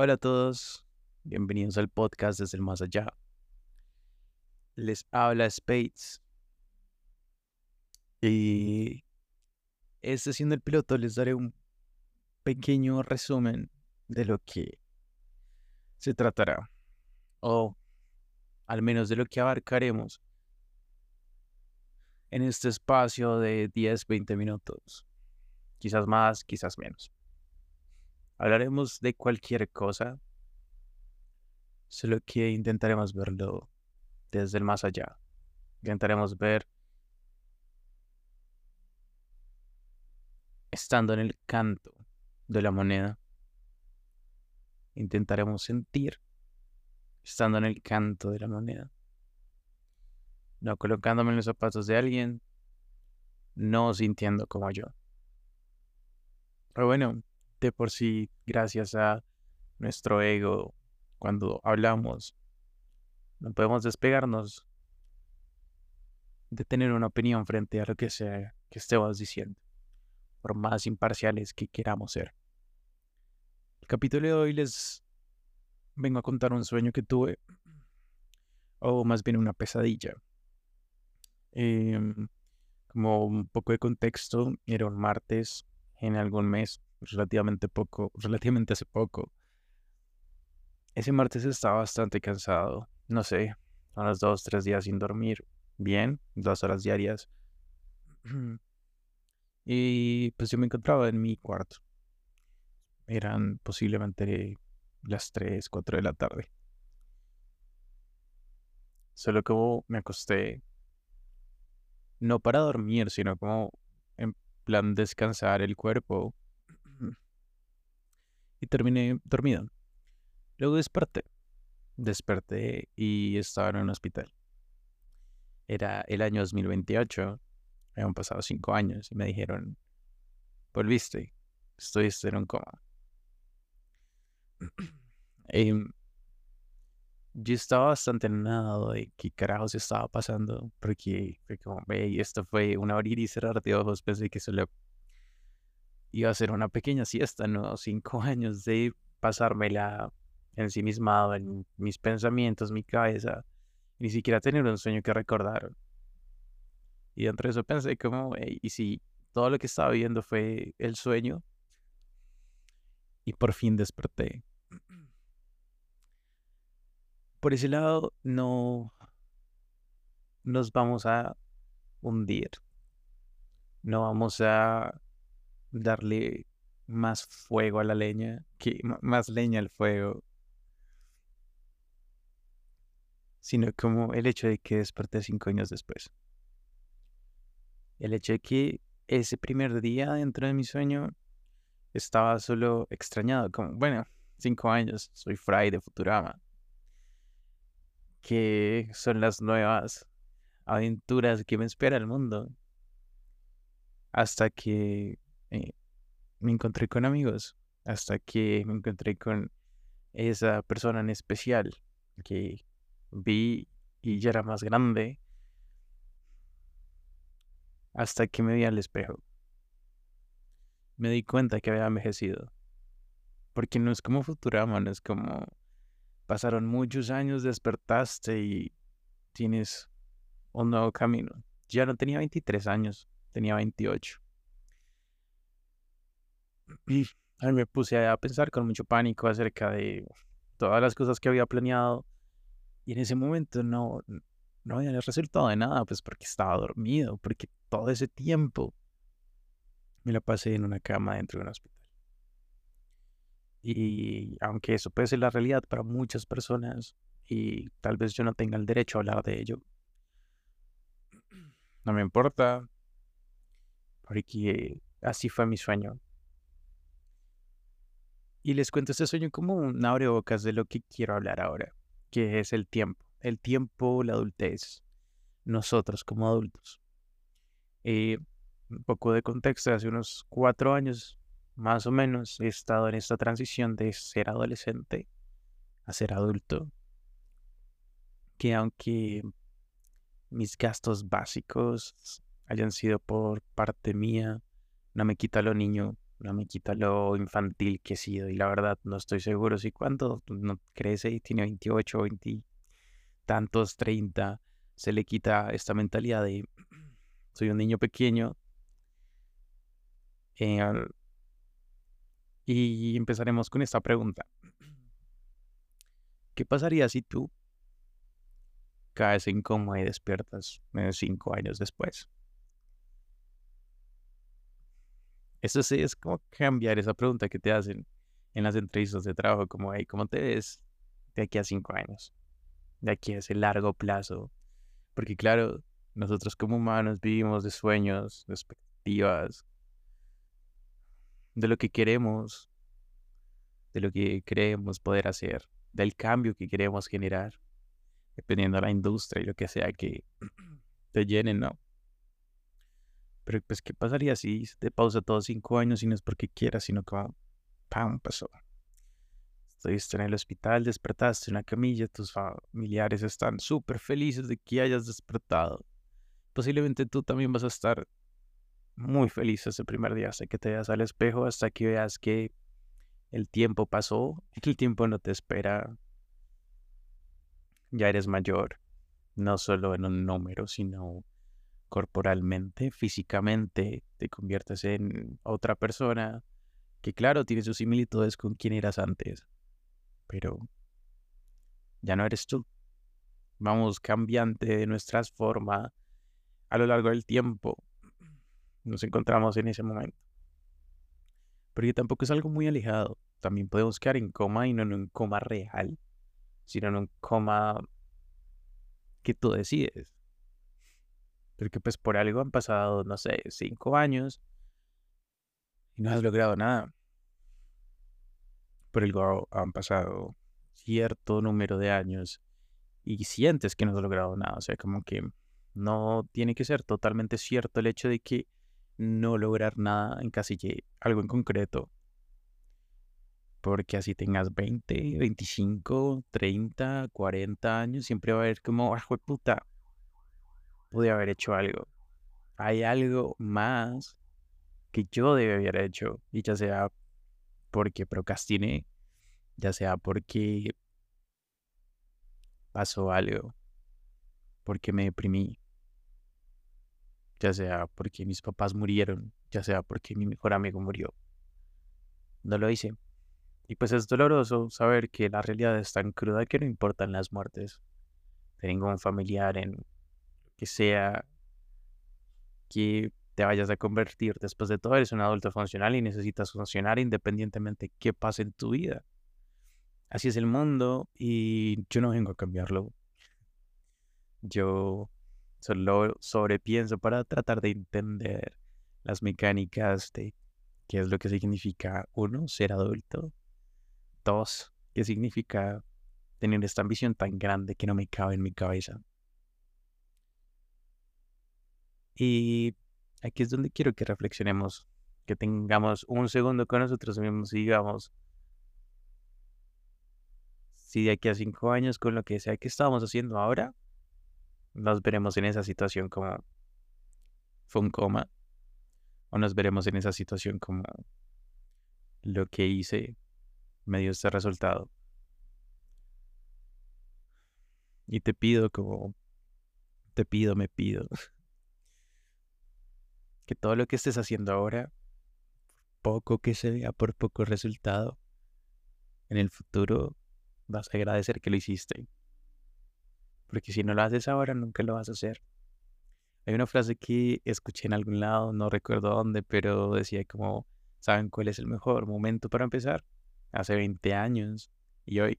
Hola a todos, bienvenidos al podcast desde el más allá. Les habla Spades. Y este siendo el piloto les daré un pequeño resumen de lo que se tratará. O al menos de lo que abarcaremos en este espacio de 10-20 minutos. Quizás más, quizás menos. Hablaremos de cualquier cosa, solo que intentaremos verlo desde el más allá. Intentaremos ver estando en el canto de la moneda. Intentaremos sentir estando en el canto de la moneda. No colocándome en los zapatos de alguien, no sintiendo como yo. Pero bueno, de por sí, gracias a nuestro ego, cuando hablamos, no podemos despegarnos de tener una opinión frente a lo que sea que estemos diciendo, por más imparciales que queramos ser. El capítulo de hoy les vengo a contar un sueño que tuve, o más bien una pesadilla. Em, como un poco de contexto, era un martes en algún mes relativamente poco, relativamente hace poco. Ese martes estaba bastante cansado, no sé, unos dos, tres días sin dormir, bien, dos horas diarias. Y pues yo me encontraba en mi cuarto. Eran posiblemente las tres, cuatro de la tarde. Solo como me acosté, no para dormir, sino como en plan descansar el cuerpo y terminé dormido. Luego desperté. Desperté y estaba en un hospital. Era el año 2028. Habían pasado cinco años y me dijeron, volviste, estuviste en un coma. Em, yo estaba bastante enamorado de qué carajos estaba pasando, porque fue como, ve, esto fue un abrir y cerrar de ojos, pensé que solo iba a ser una pequeña siesta, ¿no? Cinco años de pasármela ensimismado en mis pensamientos, mi cabeza, ni siquiera tener un sueño que recordar. Y entre eso pensé como, ¿y si todo lo que estaba viendo fue el sueño? Y por fin desperté. Por ese lado, no nos vamos a hundir. No vamos a darle más fuego a la leña, que más leña al fuego, sino como el hecho de que desperté cinco años después. El hecho de que ese primer día dentro de mi sueño estaba solo extrañado, como, bueno, cinco años, soy Fry de Futurama. Que son las nuevas aventuras que me espera el mundo. Hasta que eh, me encontré con amigos hasta que me encontré con esa persona en especial que vi y ya era más grande hasta que me vi al espejo. Me di cuenta que había envejecido. Porque no es como Futurama, no es como pasaron muchos años, despertaste y tienes un nuevo camino. Ya no tenía 23 años, tenía 28. Y me puse a pensar con mucho pánico acerca de todas las cosas que había planeado. Y en ese momento no, no había resultado de nada, pues porque estaba dormido, porque todo ese tiempo me la pasé en una cama dentro de un hospital. Y aunque eso puede ser la realidad para muchas personas, y tal vez yo no tenga el derecho a hablar de ello, no me importa, porque así fue mi sueño. Y les cuento este sueño como un abrebocas de lo que quiero hablar ahora, que es el tiempo. El tiempo, la adultez. Nosotros como adultos. Eh, un poco de contexto, hace unos cuatro años más o menos he estado en esta transición de ser adolescente a ser adulto. Que aunque mis gastos básicos hayan sido por parte mía, no me quita lo niño no me quita lo infantil que he sido y la verdad no estoy seguro si cuando no crece y tiene 28, 20 tantos, 30, se le quita esta mentalidad de soy un niño pequeño. Eh, y empezaremos con esta pregunta. ¿Qué pasaría si tú caes en coma y despiertas cinco años después? Eso sí es como cambiar esa pregunta que te hacen en las entrevistas de trabajo, como, hey, ¿cómo te ves de aquí a cinco años? De aquí a ese largo plazo. Porque claro, nosotros como humanos vivimos de sueños, de expectativas, de lo que queremos, de lo que queremos poder hacer, del cambio que queremos generar, dependiendo de la industria y lo que sea que te llenen, ¿no? Pero pues, ¿qué pasaría si te pausa todos cinco años y no es porque quieras, sino como, ¡pam! pasó. Estuviste en el hospital, despertaste en una camilla, tus familiares están súper felices de que hayas despertado. Posiblemente tú también vas a estar muy feliz ese primer día hasta que te veas al espejo, hasta que veas que el tiempo pasó, el tiempo no te espera. Ya eres mayor, no solo en un número, sino corporalmente, físicamente, te conviertes en otra persona que claro, tiene sus similitudes con quien eras antes, pero ya no eres tú. Vamos cambiante de nuestras formas a lo largo del tiempo. Nos encontramos en ese momento. Pero tampoco es algo muy alejado. También podemos quedar en coma y no en un coma real, sino en un coma que tú decides. Porque pues por algo han pasado, no sé, cinco años y no has logrado nada. Por algo han pasado cierto número de años y sientes que no has logrado nada. O sea, como que no tiene que ser totalmente cierto el hecho de que no lograr nada encasille algo en concreto. Porque así tengas 20, 25, 30, 40 años, siempre va a haber como, ah, puta, pude haber hecho algo. Hay algo más que yo debe haber hecho. Y ya sea porque procrastiné, ya sea porque pasó algo, porque me deprimí, ya sea porque mis papás murieron, ya sea porque mi mejor amigo murió. No lo hice. Y pues es doloroso saber que la realidad es tan cruda que no importan las muertes de ningún familiar en que sea que te vayas a convertir. Después de todo, eres un adulto funcional y necesitas funcionar independientemente de qué pase en tu vida. Así es el mundo y yo no vengo a cambiarlo. Yo solo sobrepienso para tratar de entender las mecánicas de qué es lo que significa, uno, ser adulto. Dos, qué significa tener esta ambición tan grande que no me cabe en mi cabeza. Y aquí es donde quiero que reflexionemos, que tengamos un segundo con nosotros mismos y digamos, si de aquí a cinco años con lo que sea que estamos haciendo ahora, nos veremos en esa situación como fue un coma, o nos veremos en esa situación como lo que hice me dio este resultado. Y te pido como, te pido, me pido, que todo lo que estés haciendo ahora, poco que se vea, por poco resultado, en el futuro vas a agradecer que lo hiciste. Porque si no lo haces ahora, nunca lo vas a hacer. Hay una frase que escuché en algún lado, no recuerdo dónde, pero decía como, ¿saben cuál es el mejor momento para empezar? Hace 20 años y hoy.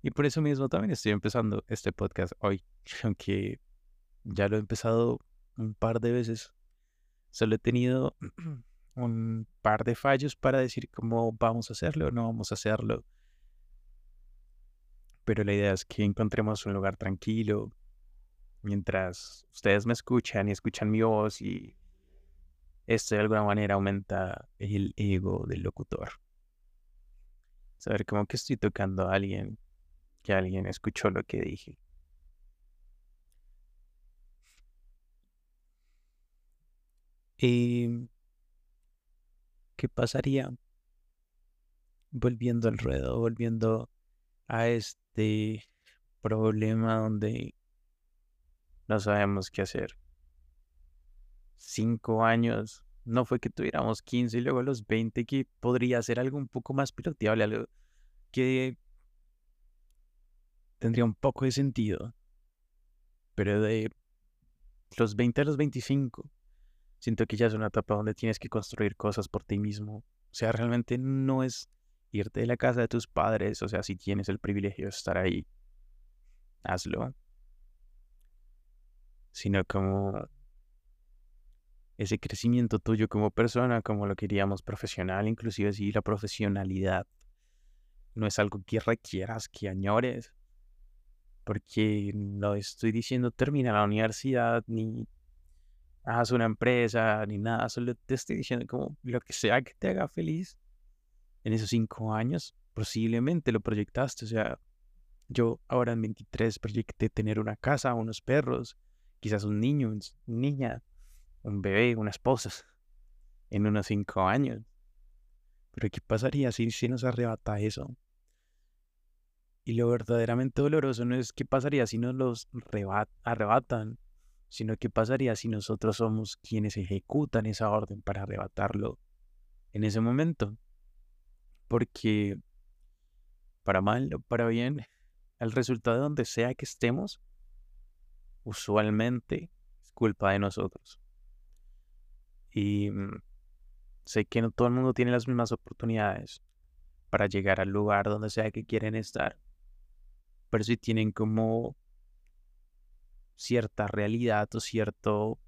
Y por eso mismo también estoy empezando este podcast hoy, aunque ya lo he empezado un par de veces Solo he tenido un par de fallos para decir cómo vamos a hacerlo o no vamos a hacerlo. Pero la idea es que encontremos un lugar tranquilo mientras ustedes me escuchan y escuchan mi voz y esto de alguna manera aumenta el ego del locutor. Saber cómo que estoy tocando a alguien, que alguien escuchó lo que dije. Y ¿qué pasaría volviendo al ruedo, volviendo a este problema donde no sabemos qué hacer? Cinco años, no fue que tuviéramos 15 y luego los 20, que podría ser algo un poco más piloteable, algo que tendría un poco de sentido. Pero de los 20 a los 25, siento que ya es una etapa donde tienes que construir cosas por ti mismo. O sea, realmente no es irte de la casa de tus padres, o sea, si tienes el privilegio de estar ahí, hazlo. Sino como ese crecimiento tuyo como persona, como lo queríamos profesional, inclusive si la profesionalidad no es algo que requieras, que añores, porque no estoy diciendo termina la universidad, ni haz una empresa, ni nada, solo te estoy diciendo como lo que sea que te haga feliz en esos cinco años, posiblemente lo proyectaste, o sea, yo ahora en 23 proyecté tener una casa, unos perros, quizás un niño, una niña, un bebé, una esposa, en unos cinco años. Pero ¿qué pasaría si, si nos arrebata eso? Y lo verdaderamente doloroso no es qué pasaría si nos los arrebatan, sino qué pasaría si nosotros somos quienes ejecutan esa orden para arrebatarlo en ese momento. Porque para mal o para bien, el resultado de donde sea que estemos, usualmente es culpa de nosotros. Y mm, sé que no todo el mundo tiene las mismas oportunidades para llegar al lugar donde sea que quieren estar pero si tienen como cierta realidad o cierto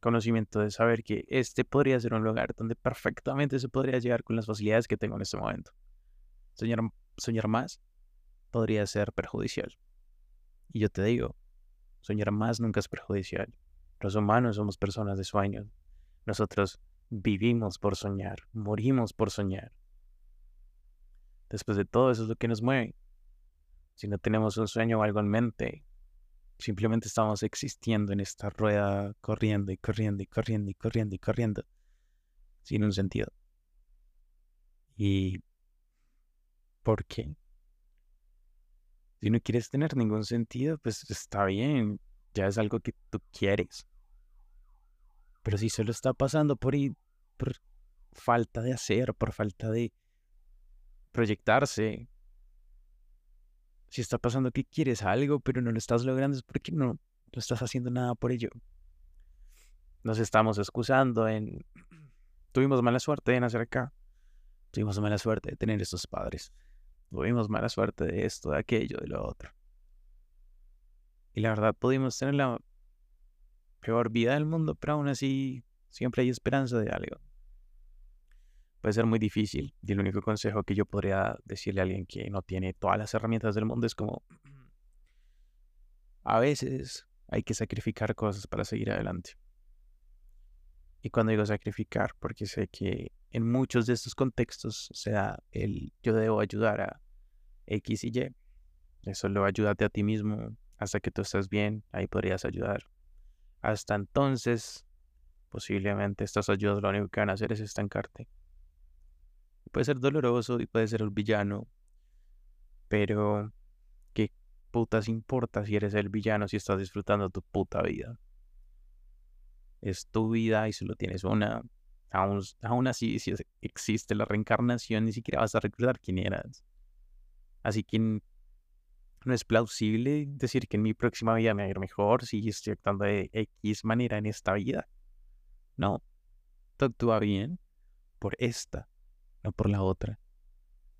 conocimiento de saber que este podría ser un lugar donde perfectamente se podría llegar con las facilidades que tengo en este momento. Soñar, soñar más podría ser perjudicial. Y yo te digo, soñar más nunca es perjudicial. Los humanos somos personas de sueños. Nosotros vivimos por soñar, morimos por soñar. Después de todo, eso es lo que nos mueve si no tenemos un sueño o algo en mente, simplemente estamos existiendo en esta rueda corriendo y corriendo y corriendo y corriendo y corriendo sin un sentido. ¿Y por qué? Si no quieres tener ningún sentido, pues está bien, ya es algo que tú quieres. Pero si solo está pasando por, por falta de hacer, por falta de proyectarse, si está pasando que quieres algo, pero no lo estás logrando, es porque no, no estás haciendo nada por ello. Nos estamos excusando en... Tuvimos mala suerte de nacer acá. Tuvimos mala suerte de tener estos padres. Tuvimos mala suerte de esto, de aquello, de lo otro. Y la verdad, pudimos tener la peor vida del mundo, pero aún así siempre hay esperanza de algo puede ser muy difícil. Y el único consejo que yo podría decirle a alguien que no tiene todas las herramientas del mundo es como, a veces hay que sacrificar cosas para seguir adelante. Y cuando digo sacrificar, porque sé que en muchos de estos contextos se da el yo debo ayudar a X y Y. Eso lo ayúdate a ti mismo hasta que tú estés bien, ahí podrías ayudar. Hasta entonces, posiblemente estas ayudas lo único que van a hacer es estancarte. Puede ser doloroso y puede ser el villano, pero ¿qué putas importa si eres el villano si estás disfrutando tu puta vida? Es tu vida y solo tienes una. Aún, aún así, si existe la reencarnación, ni siquiera vas a recordar quién eras. Así que no es plausible decir que en mi próxima vida me va a ir mejor si estoy actuando de X manera en esta vida. No, tú actúa bien por esta no por la otra.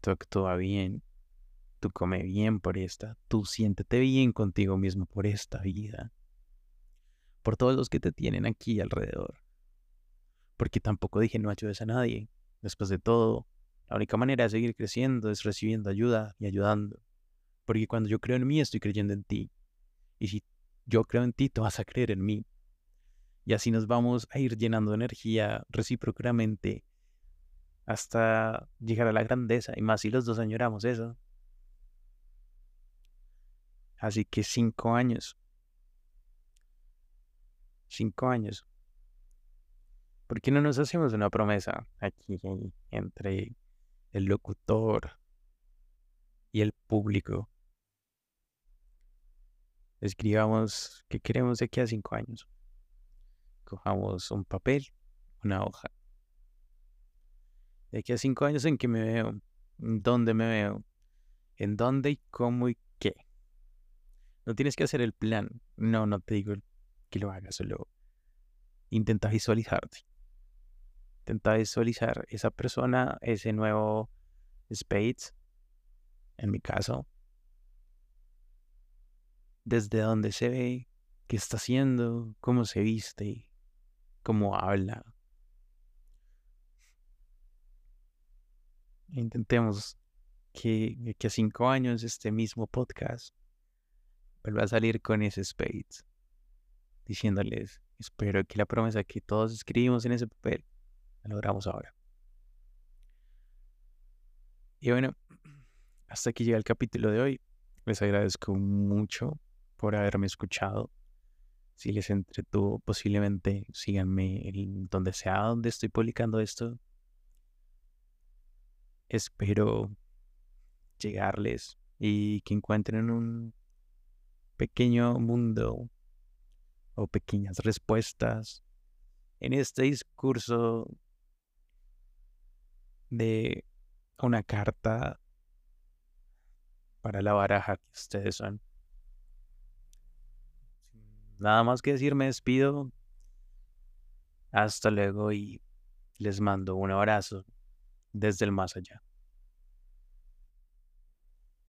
Tú actúa bien, tú come bien por esta, tú siéntete bien contigo mismo por esta vida, por todos los que te tienen aquí alrededor. Porque tampoco dije no ayudes a nadie. Después de todo, la única manera de seguir creciendo es recibiendo ayuda y ayudando. Porque cuando yo creo en mí, estoy creyendo en ti. Y si yo creo en ti, tú vas a creer en mí. Y así nos vamos a ir llenando energía recíprocamente hasta llegar a la grandeza, y más si los dos añoramos eso. Así que cinco años. Cinco años. ¿Por qué no nos hacemos una promesa aquí entre el locutor y el público? Escribamos qué queremos de aquí a cinco años. Cojamos un papel, una hoja. De aquí a cinco años, ¿en qué me veo? ¿Dónde me veo? ¿En dónde y cómo y qué? No tienes que hacer el plan. No, no te digo que lo hagas, solo intenta visualizarte. Intenta visualizar esa persona, ese nuevo Spades, en mi caso. Desde dónde se ve, qué está haciendo, cómo se viste, cómo habla. Intentemos que, que a cinco años este mismo podcast vuelva a salir con ese Spades, diciéndoles, espero que la promesa que todos escribimos en ese papel la logramos ahora. Y bueno, hasta aquí llega el capítulo de hoy. Les agradezco mucho por haberme escuchado. Si les entretuvo, posiblemente síganme en donde sea donde estoy publicando esto. Espero llegarles y que encuentren un pequeño mundo o pequeñas respuestas en este discurso de una carta para la baraja que ustedes son. Nada más que decir, me despido. Hasta luego y les mando un abrazo desde el más allá.